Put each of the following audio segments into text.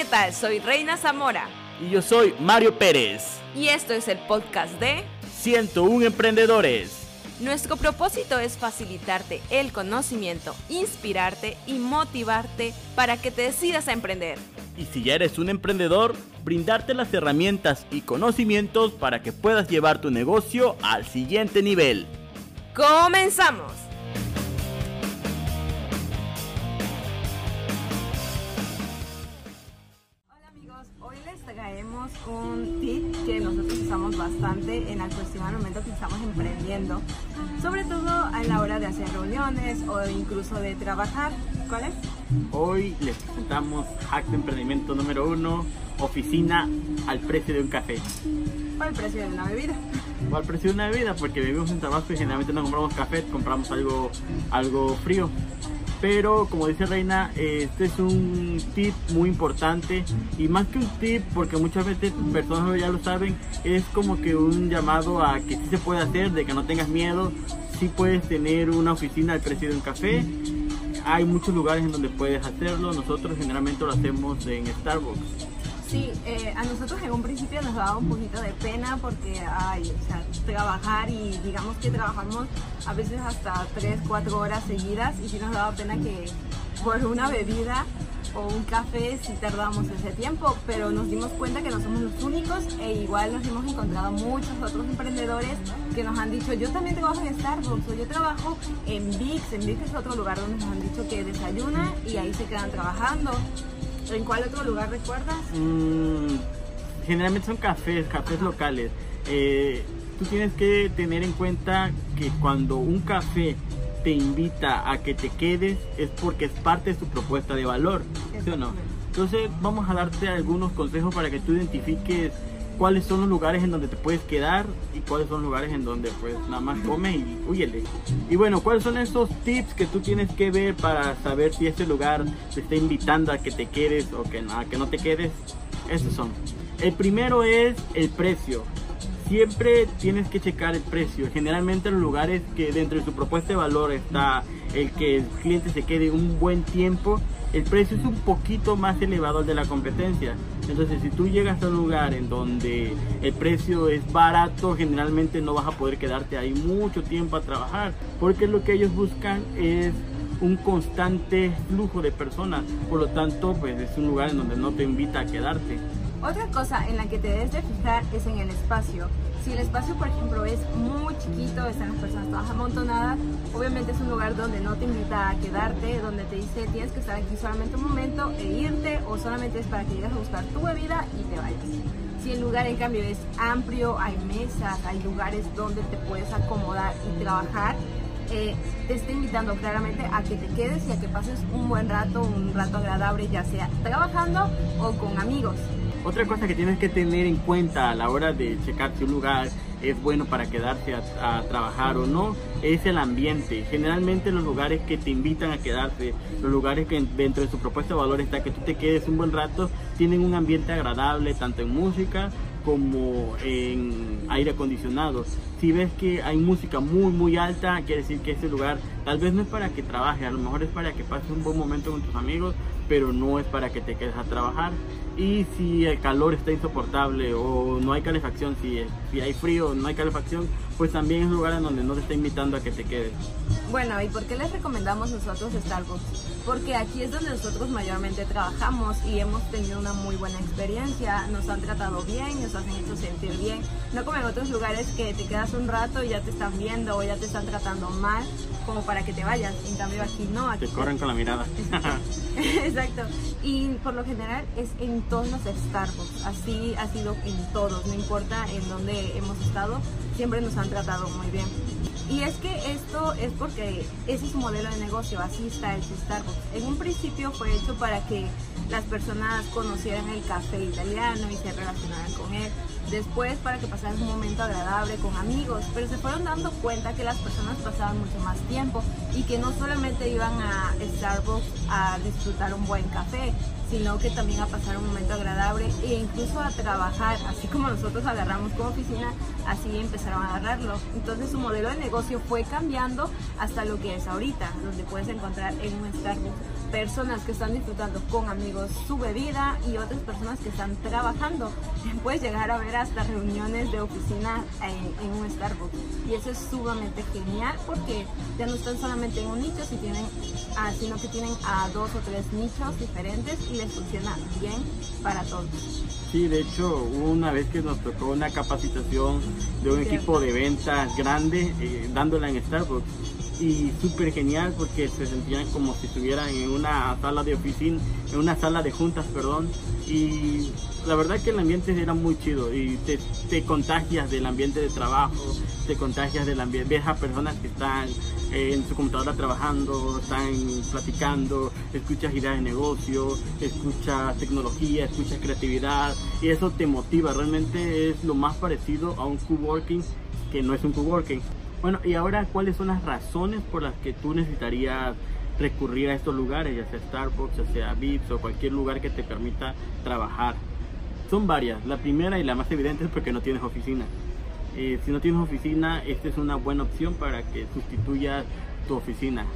¿qué tal? Soy Reina Zamora. Y yo soy Mario Pérez. Y esto es el podcast de 101 Emprendedores. Nuestro propósito es facilitarte el conocimiento, inspirarte y motivarte para que te decidas a emprender. Y si ya eres un emprendedor, brindarte las herramientas y conocimientos para que puedas llevar tu negocio al siguiente nivel. ¡Comenzamos! Traemos un tip que nosotros usamos bastante en la cuestión al momento que estamos emprendiendo, sobre todo a la hora de hacer reuniones o incluso de trabajar. ¿Cuál es? Hoy les presentamos hack de emprendimiento número uno, oficina al precio de un café. O el precio de una bebida. O al precio de una bebida, porque vivimos en Tabasco y generalmente no compramos café, compramos algo, algo frío. Pero como dice Reina, este es un tip muy importante y más que un tip, porque muchas veces personas ya lo saben, es como que un llamado a que sí se puede hacer, de que no tengas miedo, sí puedes tener una oficina al precio de un café. Hay muchos lugares en donde puedes hacerlo, nosotros generalmente lo hacemos en Starbucks. Sí, eh, a nosotros en un principio nos daba un poquito de pena porque, ay, o sea, trabajar y digamos que trabajamos a veces hasta 3, 4 horas seguidas y sí nos daba pena que por una bebida o un café sí tardamos ese tiempo, pero nos dimos cuenta que no somos los únicos e igual nos hemos encontrado muchos otros emprendedores que nos han dicho, yo también trabajo en Starbucks o yo trabajo en VIX, en VIX es otro lugar donde nos han dicho que desayunan y ahí se quedan trabajando. ¿En cuál otro lugar recuerdas? Mm, generalmente son cafés, cafés locales. Eh, tú tienes que tener en cuenta que cuando un café te invita a que te quedes es porque es parte de su propuesta de valor, ¿sí o no? Entonces vamos a darte algunos consejos para que tú identifiques cuáles son los lugares en donde te puedes quedar y cuáles son los lugares en donde pues nada más comes y huyele. Y bueno, cuáles son esos tips que tú tienes que ver para saber si ese lugar te está invitando a que te quedes o que, a que no te quedes. Estos son. El primero es el precio. Siempre tienes que checar el precio. Generalmente los lugares que dentro de su propuesta de valor está el que el cliente se quede un buen tiempo, el precio es un poquito más elevado al de la competencia. Entonces, si tú llegas a un lugar en donde el precio es barato, generalmente no vas a poder quedarte ahí mucho tiempo a trabajar, porque lo que ellos buscan es un constante flujo de personas. Por lo tanto, pues es un lugar en donde no te invita a quedarte. Otra cosa en la que te debes de fijar es en el espacio. Si el espacio, por ejemplo, es muy chiquito, están las personas todas amontonadas, obviamente es un lugar donde no te invita a quedarte, donde te dice tienes que estar aquí solamente un momento e irte o solamente es para que llegues a buscar tu bebida y te vayas. Si el lugar en cambio es amplio, hay mesas, hay lugares donde te puedes acomodar y trabajar, eh, te está invitando claramente a que te quedes y a que pases un buen rato, un rato agradable, ya sea trabajando o con amigos. Otra cosa que tienes que tener en cuenta a la hora de checar si un lugar es bueno para quedarse a, a, trabajar o no es el ambiente. Generalmente los lugares que te invitan a quedarse, los lugares que dentro de su propuesta de valor está que tú te quedes un buen rato, tienen un ambiente agradable tanto en música como en aire acondicionado. Si ves que hay música muy muy alta, quiere decir que ese lugar tal vez no es para que trabajes, a lo mejor es para que pases un buen momento con tus amigos, pero no es para que te quedes a trabajar. Y si el calor está insoportable o no hay calefacción, si, si hay frío, no hay calefacción, pues también es un lugar en donde no te está invitando a que te quedes. Bueno, ¿y por qué les recomendamos nosotros Starbucks? Porque aquí es donde nosotros mayormente trabajamos y hemos tenido una muy buena experiencia, nos han tratado bien, nos han hecho sentir bien, no como en otros lugares que te quedas un rato y ya te están viendo o ya te están tratando mal como para que te vayas, en cambio aquí no. Aquí te corren con la mirada. Exacto, y por lo general es en todos los Starbucks, así ha sido en todos, no importa en dónde hemos estado, siempre nos han tratado muy bien. Y es que esto es porque ese es su modelo de negocio, así está el Starbucks. En un principio fue hecho para que las personas conocieran el café italiano y se relacionaran con él. Después para que pasaran un momento agradable con amigos, pero se fueron dando cuenta que las personas pasaban mucho más tiempo y que no solamente iban a Starbucks a disfrutar un buen café, sino que también a pasar un momento agradable e incluso a trabajar, así como nosotros agarramos como oficina, así empezaron a agarrarlo. Entonces su modelo de negocio fue cambiando hasta lo que es ahorita, donde puedes encontrar en un Starbucks personas que están disfrutando con amigos su bebida y otras personas que están trabajando. Puedes llegar a ver hasta reuniones de oficina en, un Starbucks y eso es sumamente genial porque ya no están solamente en un nicho, ah, sino que tienen a dos o tres nichos diferentes les funciona bien para todos. Sí, de hecho, hubo una vez que nos tocó una capacitación de un equipo de ventas grande, eh, dándola en Starbucks y súper genial porque se sentían como si estuvieran en una sala de oficina, en una sala de juntas, perdón. Y la verdad que el ambiente era muy chido y te, contagias del ambiente de trabajo, te contagias del ambiente, ves a personas que están eh, en su computadora trabajando, están platicando, escuchas ideas de negocio, escuchas tecnología, escuchas creatividad y eso te motiva, realmente es lo más parecido a un coworking que no es un coworking. Bueno, y ahora, ¿cuáles son las razones por las que tú necesitarías recurrir a estos lugares, ya sea Starbucks, ya sea Vips o cualquier lugar que te permita trabajar? Son varias. La primera y la más evidente es porque no tienes oficina. Eh, si no tienes oficina, esta es una buena opción para que sustituyas tu oficina.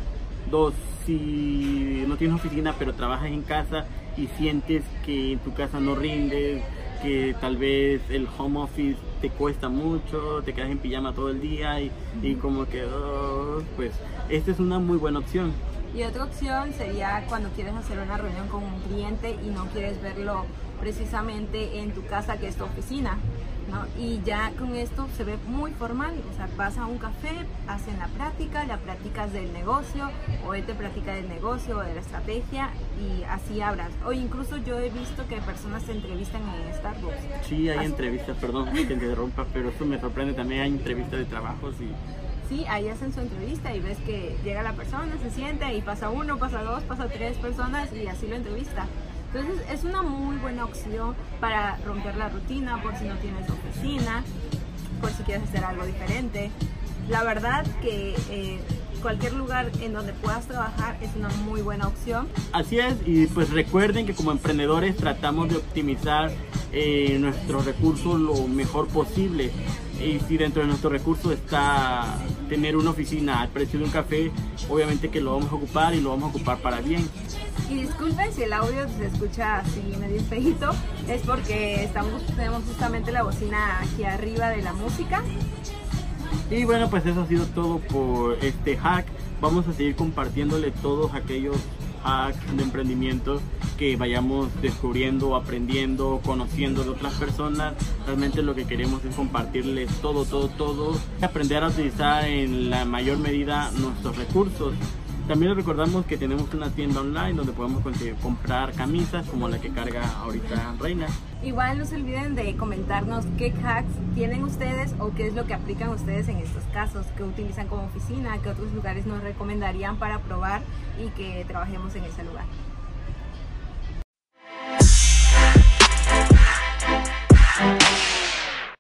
Dos, si no tienes oficina pero trabajas en casa y sientes que en tu casa no rindes, que tal vez el home office te cuesta mucho, te quedas en pijama todo el día y, y como que, oh, pues esta es una muy buena opción. Y otra opción sería cuando quieres hacer una reunión con un cliente y no quieres verlo precisamente en tu casa, que es tu oficina. ¿No? Y ya con esto se ve muy formal, o sea, vas a un café, hacen la práctica, la práctica es del negocio, o él te práctica del negocio o de la estrategia, y así hablas. O incluso yo he visto que personas se entrevistan en Starbucks. Sí, hay entrevistas, perdón que te interrumpa, pero esto me sorprende también, hay entrevistas de trabajos y Sí, ahí hacen su entrevista y ves que llega la persona, se siente y pasa uno, pasa dos, pasa tres personas y así lo entrevista. Entonces es una muy buena opción para romper la rutina por si no tienes oficina, por si quieres hacer algo diferente. La verdad que eh, cualquier lugar en donde puedas trabajar es una muy buena opción. Así es, y pues recuerden que como emprendedores tratamos de optimizar eh, nuestros recursos lo mejor posible. Y si dentro de nuestros recursos está tener una oficina al precio de un café, obviamente que lo vamos a ocupar y lo vamos a ocupar para bien. Y disculpen si el audio se escucha así medio feito, es porque estamos, tenemos justamente la bocina aquí arriba de la música. Y bueno, pues eso ha sido todo por este hack. Vamos a seguir compartiéndole todos aquellos hacks de emprendimiento que vayamos descubriendo, aprendiendo, conociendo de otras personas. Realmente lo que queremos es compartirles todo, todo, todo. Aprender a utilizar en la mayor medida nuestros recursos también recordamos que tenemos una tienda online donde podemos comprar camisas como la que carga ahorita Reina. Igual no se olviden de comentarnos qué hacks tienen ustedes o qué es lo que aplican ustedes en estos casos, que utilizan como oficina, qué otros lugares nos recomendarían para probar y que trabajemos en ese lugar.